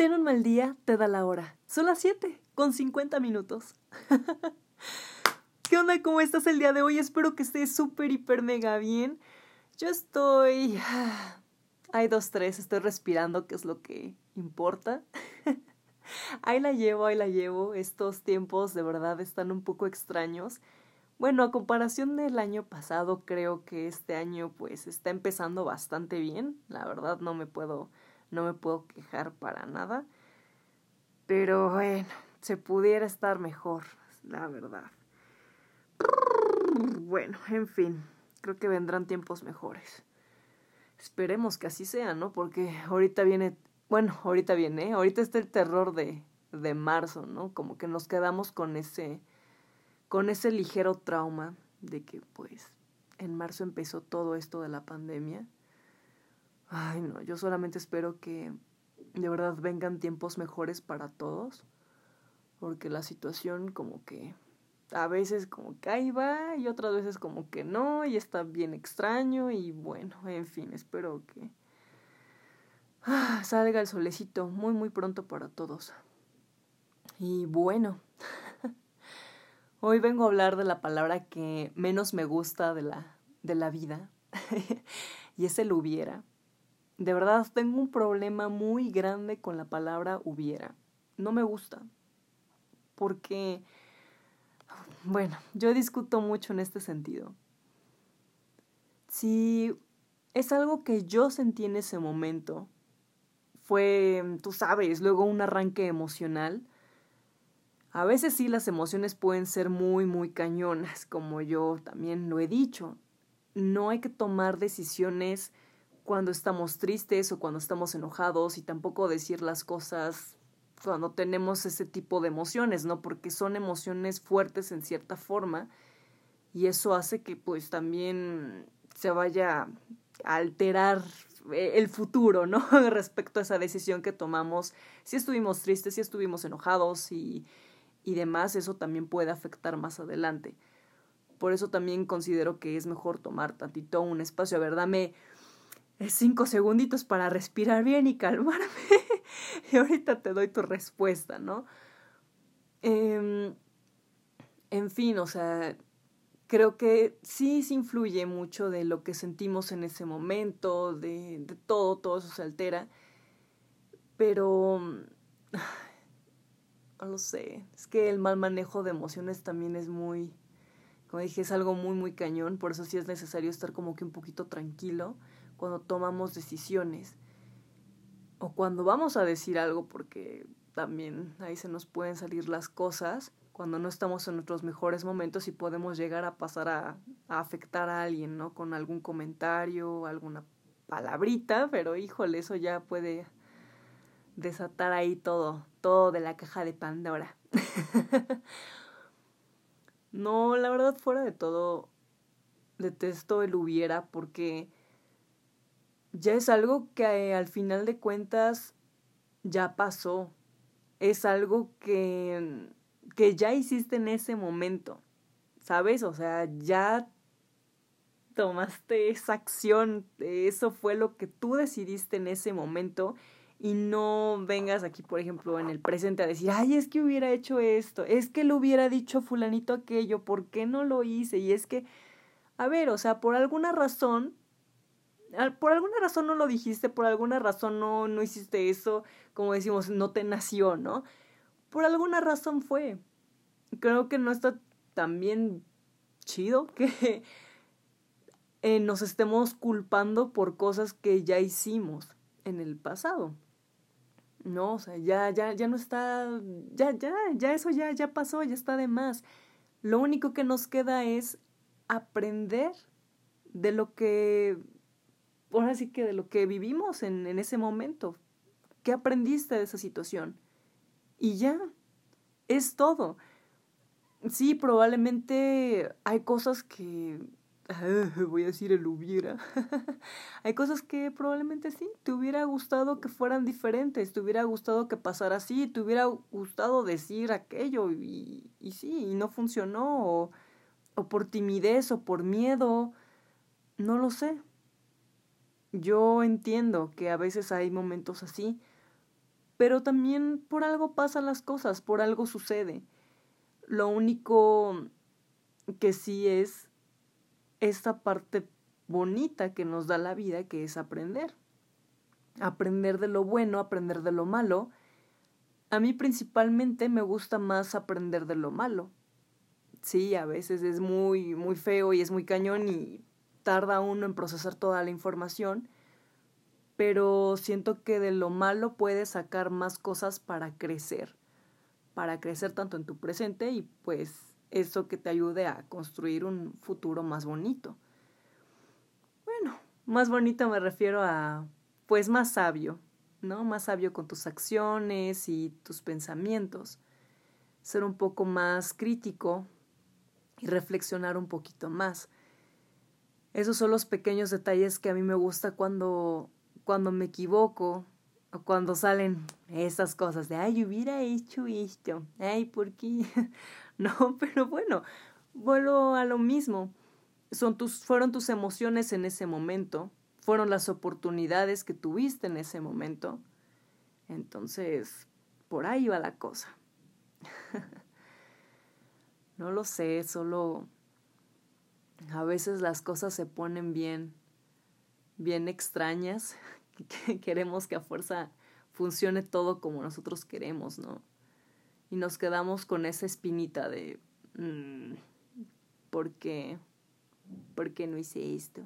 Ten un mal día, te da la hora. Son las 7, con 50 minutos. ¿Qué onda? ¿Cómo estás el día de hoy? Espero que estés súper, hiper, mega bien. Yo estoy... Hay dos, tres, estoy respirando, que es lo que importa. ahí la llevo, ahí la llevo. Estos tiempos de verdad están un poco extraños. Bueno, a comparación del año pasado, creo que este año pues está empezando bastante bien. La verdad no me puedo no me puedo quejar para nada. Pero bueno, se pudiera estar mejor, la verdad. Bueno, en fin, creo que vendrán tiempos mejores. Esperemos que así sea, ¿no? Porque ahorita viene, bueno, ahorita viene, ahorita está el terror de, de marzo, ¿no? Como que nos quedamos con ese, con ese ligero trauma de que pues en marzo empezó todo esto de la pandemia Ay, no, yo solamente espero que de verdad vengan tiempos mejores para todos, porque la situación como que a veces como que ahí va y otras veces como que no y está bien extraño y bueno, en fin, espero que ah, salga el solecito muy muy pronto para todos. Y bueno, hoy vengo a hablar de la palabra que menos me gusta de la, de la vida y es el hubiera. De verdad, tengo un problema muy grande con la palabra hubiera. No me gusta. Porque, bueno, yo discuto mucho en este sentido. Si es algo que yo sentí en ese momento, fue, tú sabes, luego un arranque emocional. A veces sí las emociones pueden ser muy, muy cañonas, como yo también lo he dicho. No hay que tomar decisiones cuando estamos tristes o cuando estamos enojados y tampoco decir las cosas cuando tenemos ese tipo de emociones, ¿no? Porque son emociones fuertes en cierta forma y eso hace que pues también se vaya a alterar el futuro, ¿no? Respecto a esa decisión que tomamos, si estuvimos tristes, si estuvimos enojados y, y demás, eso también puede afectar más adelante. Por eso también considero que es mejor tomar tantito un espacio. A ver, dame cinco segunditos para respirar bien y calmarme. y ahorita te doy tu respuesta, ¿no? Eh, en fin, o sea, creo que sí se influye mucho de lo que sentimos en ese momento, de, de todo, todo eso se altera. Pero, no lo sé, es que el mal manejo de emociones también es muy, como dije, es algo muy, muy cañón, por eso sí es necesario estar como que un poquito tranquilo cuando tomamos decisiones o cuando vamos a decir algo porque también ahí se nos pueden salir las cosas cuando no estamos en nuestros mejores momentos y podemos llegar a pasar a, afectar a alguien, ¿no? Con algún comentario, alguna palabrita, pero híjole, eso ya puede desatar ahí todo, todo de la caja de Pandora. no, la verdad, fuera de todo, detesto el hubiera porque ya es algo que al final de cuentas ya pasó. Es algo que, que ya hiciste en ese momento. ¿Sabes? O sea, ya tomaste esa acción. Eso fue lo que tú decidiste en ese momento. Y no vengas aquí, por ejemplo, en el presente a decir, ay, es que hubiera hecho esto, es que le hubiera dicho fulanito aquello, ¿por qué no lo hice? Y es que, a ver, o sea, por alguna razón por alguna razón no lo dijiste, por alguna razón no, no hiciste eso, como decimos, no te nació, ¿no? Por alguna razón fue. Creo que no está tan bien chido que eh, nos estemos culpando por cosas que ya hicimos en el pasado. No, o sea, ya, ya, ya no está, ya, ya, ya eso ya, ya pasó, ya está de más. Lo único que nos queda es aprender de lo que ahora sí que de lo que vivimos en, en ese momento. ¿Qué aprendiste de esa situación? Y ya, es todo. Sí, probablemente hay cosas que... voy a decir el hubiera. hay cosas que probablemente sí, te hubiera gustado que fueran diferentes, te hubiera gustado que pasara así, te hubiera gustado decir aquello y, y sí, y no funcionó, o, o por timidez o por miedo, no lo sé. Yo entiendo que a veces hay momentos así, pero también por algo pasan las cosas, por algo sucede. Lo único que sí es esta parte bonita que nos da la vida, que es aprender. Aprender de lo bueno, aprender de lo malo. A mí principalmente me gusta más aprender de lo malo. Sí, a veces es muy, muy feo y es muy cañón y tarda uno en procesar toda la información, pero siento que de lo malo puedes sacar más cosas para crecer, para crecer tanto en tu presente y pues eso que te ayude a construir un futuro más bonito. Bueno, más bonito me refiero a pues más sabio, ¿no? Más sabio con tus acciones y tus pensamientos. Ser un poco más crítico y reflexionar un poquito más. Esos son los pequeños detalles que a mí me gusta cuando cuando me equivoco o cuando salen esas cosas de, ay, hubiera hecho esto, ay, ¿por qué? no, pero bueno, vuelvo a lo mismo. Son tus, fueron tus emociones en ese momento, fueron las oportunidades que tuviste en ese momento. Entonces, por ahí va la cosa. no lo sé, solo a veces las cosas se ponen bien, bien extrañas queremos que a fuerza funcione todo como nosotros queremos, ¿no? Y nos quedamos con esa espinita de, mm, ¿por qué? ¿Por qué no hice esto?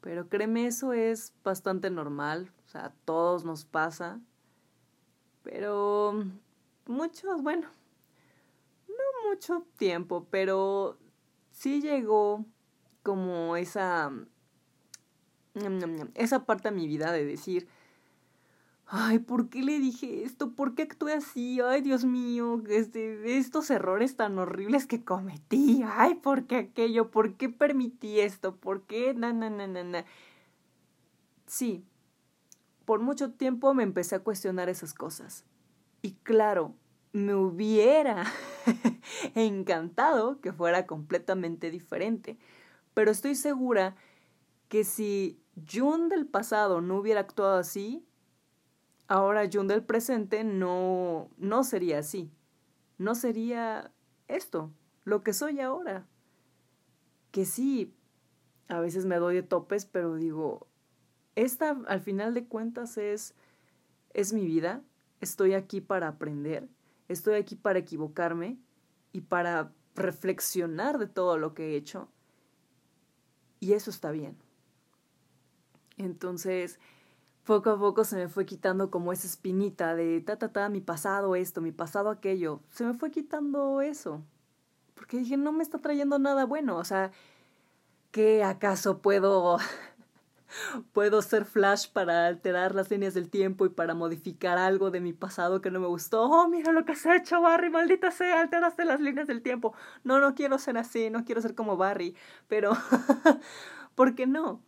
Pero créeme, eso es bastante normal, o sea, a todos nos pasa, pero muchos, bueno, no mucho tiempo, pero sí llegó como esa esa parte de mi vida de decir, ay, ¿por qué le dije esto? ¿Por qué actué así? Ay, Dios mío, este, estos errores tan horribles que cometí. Ay, ¿por qué aquello? ¿Por qué permití esto? ¿Por qué? Na, na, na, na, na. Sí, por mucho tiempo me empecé a cuestionar esas cosas. Y claro, me hubiera encantado que fuera completamente diferente. Pero estoy segura que si Jun del pasado no hubiera actuado así, ahora Jun del presente no, no sería así. No sería esto, lo que soy ahora. Que sí, a veces me doy de topes, pero digo, esta al final de cuentas es, es mi vida, estoy aquí para aprender, estoy aquí para equivocarme y para reflexionar de todo lo que he hecho. Y eso está bien. Entonces, poco a poco se me fue quitando como esa espinita de ta, ta, ta, mi pasado esto, mi pasado aquello. Se me fue quitando eso. Porque dije, no me está trayendo nada bueno. O sea, ¿qué acaso puedo puedo ser flash para alterar las líneas del tiempo y para modificar algo de mi pasado que no me gustó. Oh, mira lo que has hecho, Barry, maldita sea, alteraste las líneas del tiempo. No, no quiero ser así, no quiero ser como Barry, pero ¿por qué no?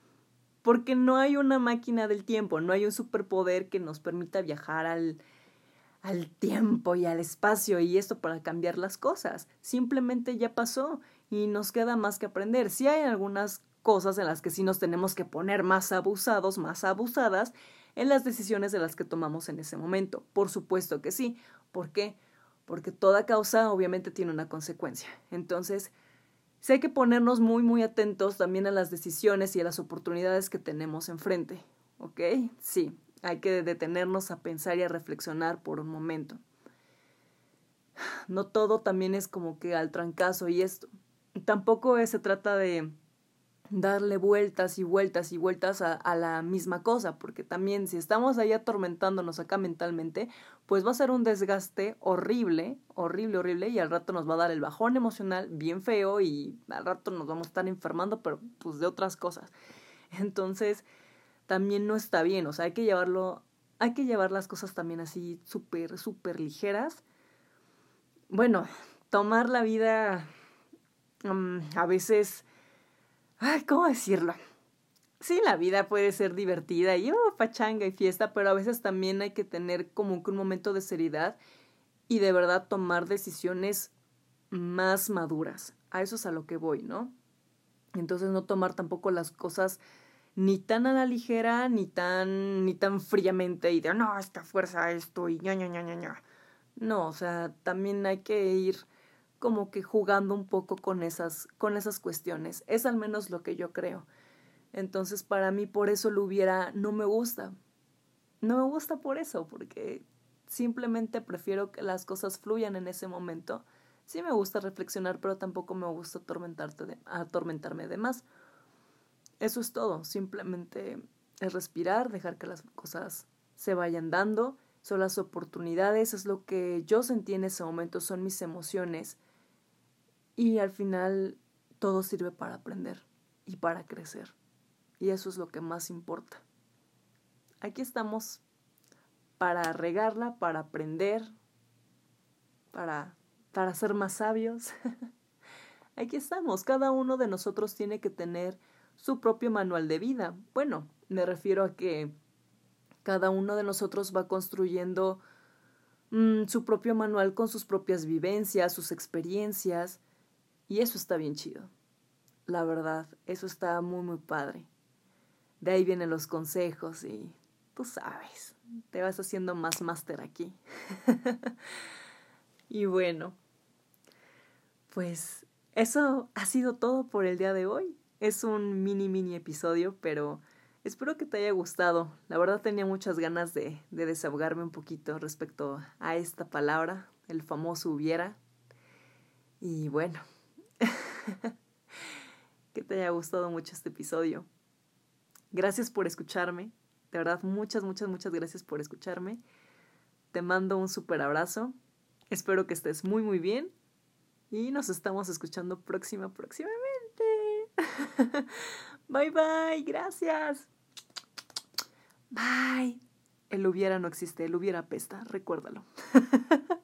porque no hay una máquina del tiempo, no hay un superpoder que nos permita viajar al, al tiempo y al espacio y esto para cambiar las cosas. Simplemente ya pasó y nos queda más que aprender. Sí hay algunas cosas en las que sí nos tenemos que poner más abusados, más abusadas en las decisiones de las que tomamos en ese momento. Por supuesto que sí. ¿Por qué? Porque toda causa obviamente tiene una consecuencia. Entonces, Sí hay que ponernos muy, muy atentos también a las decisiones y a las oportunidades que tenemos enfrente, ¿ok? Sí, hay que detenernos a pensar y a reflexionar por un momento. No todo también es como que al trancazo y esto. Tampoco se trata de darle vueltas y vueltas y vueltas a, a, la misma cosa, porque también si estamos ahí atormentándonos acá mentalmente, pues va a ser un desgaste horrible, horrible, horrible, y al rato nos va a dar el bajón emocional bien feo y al rato nos vamos a estar enfermando, pero pues de otras cosas. Entonces, también no está bien, o sea, hay que llevarlo, hay que llevar las cosas también así súper, súper ligeras. Bueno, tomar la vida mm, a veces Ay, ¿cómo decirlo? Sí, la vida puede ser divertida y oh, pachanga y fiesta, pero a veces también hay que tener como que un momento de seriedad y de verdad tomar decisiones más maduras. A eso es a lo que voy, ¿no? Entonces no tomar tampoco las cosas ni tan a la ligera, ni tan, ni tan fríamente y de, no, esta fuerza, esto y ña, ña, ña, ña, ña. No, o sea, también hay que ir como que jugando un poco con esas, con esas cuestiones. Es al menos lo que yo creo. Entonces, para mí, por eso lo hubiera, no me gusta. No me gusta por eso, porque simplemente prefiero que las cosas fluyan en ese momento. Sí me gusta reflexionar, pero tampoco me gusta atormentarte de, atormentarme de más. Eso es todo, simplemente es respirar, dejar que las cosas se vayan dando, son las oportunidades, es lo que yo sentí en ese momento, son mis emociones y al final todo sirve para aprender y para crecer y eso es lo que más importa. Aquí estamos para regarla, para aprender, para, para ser más sabios. Aquí estamos, cada uno de nosotros tiene que tener su propio manual de vida. Bueno, me refiero a que cada uno de nosotros va construyendo mm, su propio manual con sus propias vivencias, sus experiencias, y eso está bien chido. La verdad, eso está muy, muy padre. De ahí vienen los consejos y tú sabes, te vas haciendo más máster aquí. y bueno, pues eso ha sido todo por el día de hoy. Es un mini, mini episodio, pero espero que te haya gustado. La verdad tenía muchas ganas de, de desahogarme un poquito respecto a esta palabra, el famoso hubiera. Y bueno, que te haya gustado mucho este episodio. Gracias por escucharme. De verdad, muchas, muchas, muchas gracias por escucharme. Te mando un súper abrazo. Espero que estés muy, muy bien. Y nos estamos escuchando próxima, próximamente. bye, bye. Gracias. Bye. El hubiera no existe, el hubiera pesta. Recuérdalo.